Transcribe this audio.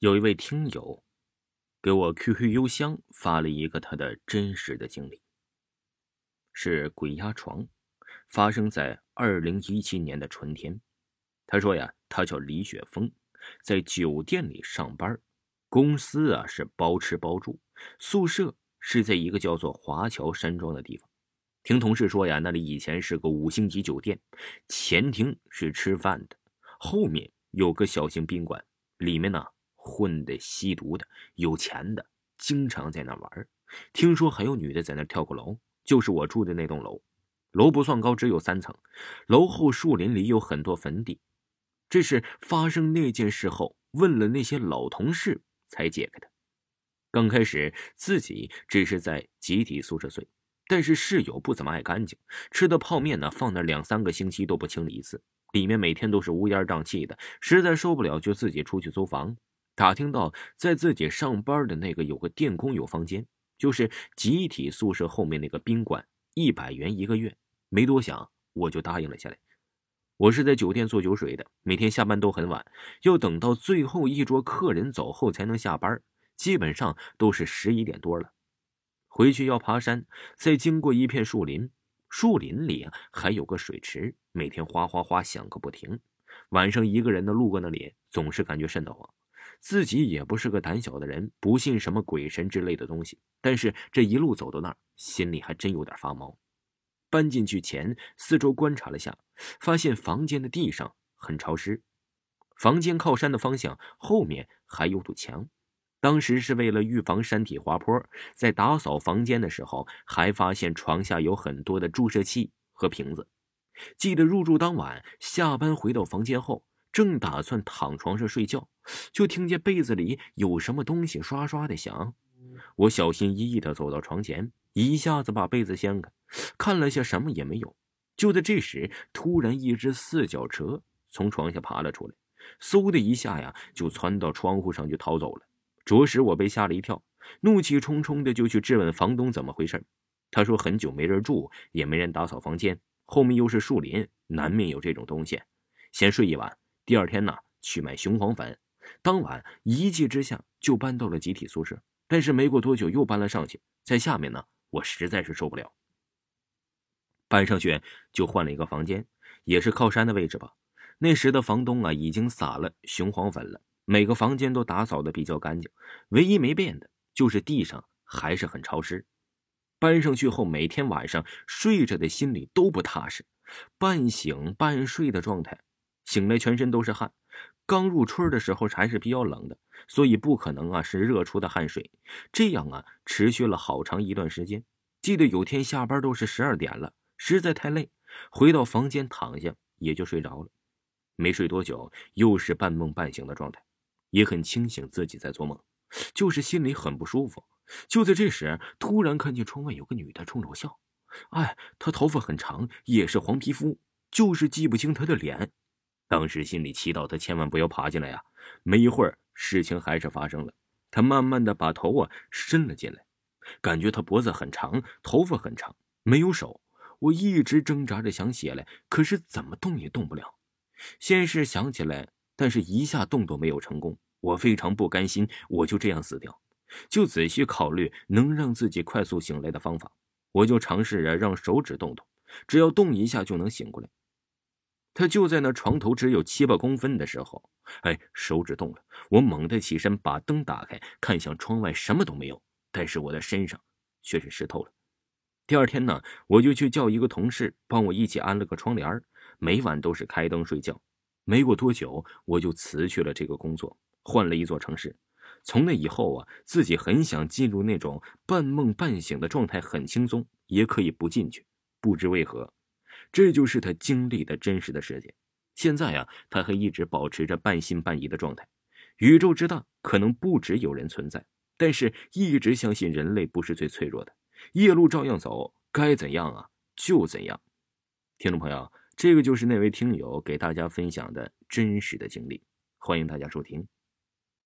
有一位听友给我 QQ 邮箱发了一个他的真实的经历，是鬼压床，发生在二零一七年的春天。他说呀，他叫李雪峰，在酒店里上班，公司啊是包吃包住，宿舍是在一个叫做华侨山庄的地方。听同事说呀，那里以前是个五星级酒店，前厅是吃饭的，后面有个小型宾馆，里面呢。混的、吸毒的、有钱的，经常在那玩。听说还有女的在那跳过楼。就是我住的那栋楼，楼不算高，只有三层。楼后树林里有很多坟地。这是发生那件事后，问了那些老同事才解开的。刚开始自己只是在集体宿舍睡，但是室友不怎么爱干净，吃的泡面呢放那两三个星期都不清理一次，里面每天都是乌烟瘴气的，实在受不了就自己出去租房。打听到在自己上班的那个有个电工有房间，就是集体宿舍后面那个宾馆，一百元一个月。没多想，我就答应了下来。我是在酒店做酒水的，每天下班都很晚，要等到最后一桌客人走后才能下班，基本上都是十一点多了。回去要爬山，再经过一片树林，树林里还有个水池，每天哗哗哗响个不停。晚上一个人的路过那里，总是感觉瘆得慌。自己也不是个胆小的人，不信什么鬼神之类的东西。但是这一路走到那儿，心里还真有点发毛。搬进去前，四周观察了下，发现房间的地上很潮湿。房间靠山的方向后面还有堵墙。当时是为了预防山体滑坡，在打扫房间的时候，还发现床下有很多的注射器和瓶子。记得入住当晚，下班回到房间后。正打算躺床上睡觉，就听见被子里有什么东西刷刷的响。我小心翼翼的走到床前，一下子把被子掀开，看了下，什么也没有。就在这时，突然一只四脚蛇从床下爬了出来，嗖的一下呀，就窜到窗户上就逃走了。着实我被吓了一跳，怒气冲冲的就去质问房东怎么回事。他说很久没人住，也没人打扫房间，后面又是树林，难免有这种东西。先睡一晚。第二天呢，去买雄黄粉。当晚一气之下就搬到了集体宿舍，但是没过多久又搬了上去。在下面呢，我实在是受不了，搬上去就换了一个房间，也是靠山的位置吧。那时的房东啊，已经撒了雄黄粉了，每个房间都打扫的比较干净，唯一没变的就是地上还是很潮湿。搬上去后，每天晚上睡着的心里都不踏实，半醒半睡的状态。醒来全身都是汗，刚入春的时候还是比较冷的，所以不可能啊是热出的汗水。这样啊持续了好长一段时间。记得有天下班都是十二点了，实在太累，回到房间躺下也就睡着了。没睡多久，又是半梦半醒的状态，也很清醒自己在做梦，就是心里很不舒服。就在这时，突然看见窗外有个女的冲着我笑，哎，她头发很长，也是黄皮肤，就是记不清她的脸。当时心里祈祷他千万不要爬进来呀！没一会儿，事情还是发生了。他慢慢的把头啊伸了进来，感觉他脖子很长，头发很长，没有手。我一直挣扎着想起来，可是怎么动也动不了。先是想起来，但是一下动都没有成功。我非常不甘心，我就这样死掉，就仔细考虑能让自己快速醒来的方法。我就尝试着让手指动动，只要动一下就能醒过来。他就在那床头只有七八公分的时候，哎，手指动了。我猛地起身，把灯打开，看向窗外，什么都没有。但是我的身上却是湿透了。第二天呢，我就去叫一个同事帮我一起安了个窗帘每晚都是开灯睡觉。没过多久，我就辞去了这个工作，换了一座城市。从那以后啊，自己很想进入那种半梦半醒的状态，很轻松，也可以不进去。不知为何。这就是他经历的真实的世界。现在呀，他还一直保持着半信半疑的状态。宇宙之大，可能不止有人存在，但是一直相信人类不是最脆弱的。夜路照样走，该怎样啊就怎样。听众朋友，这个就是那位听友给大家分享的真实的经历，欢迎大家收听。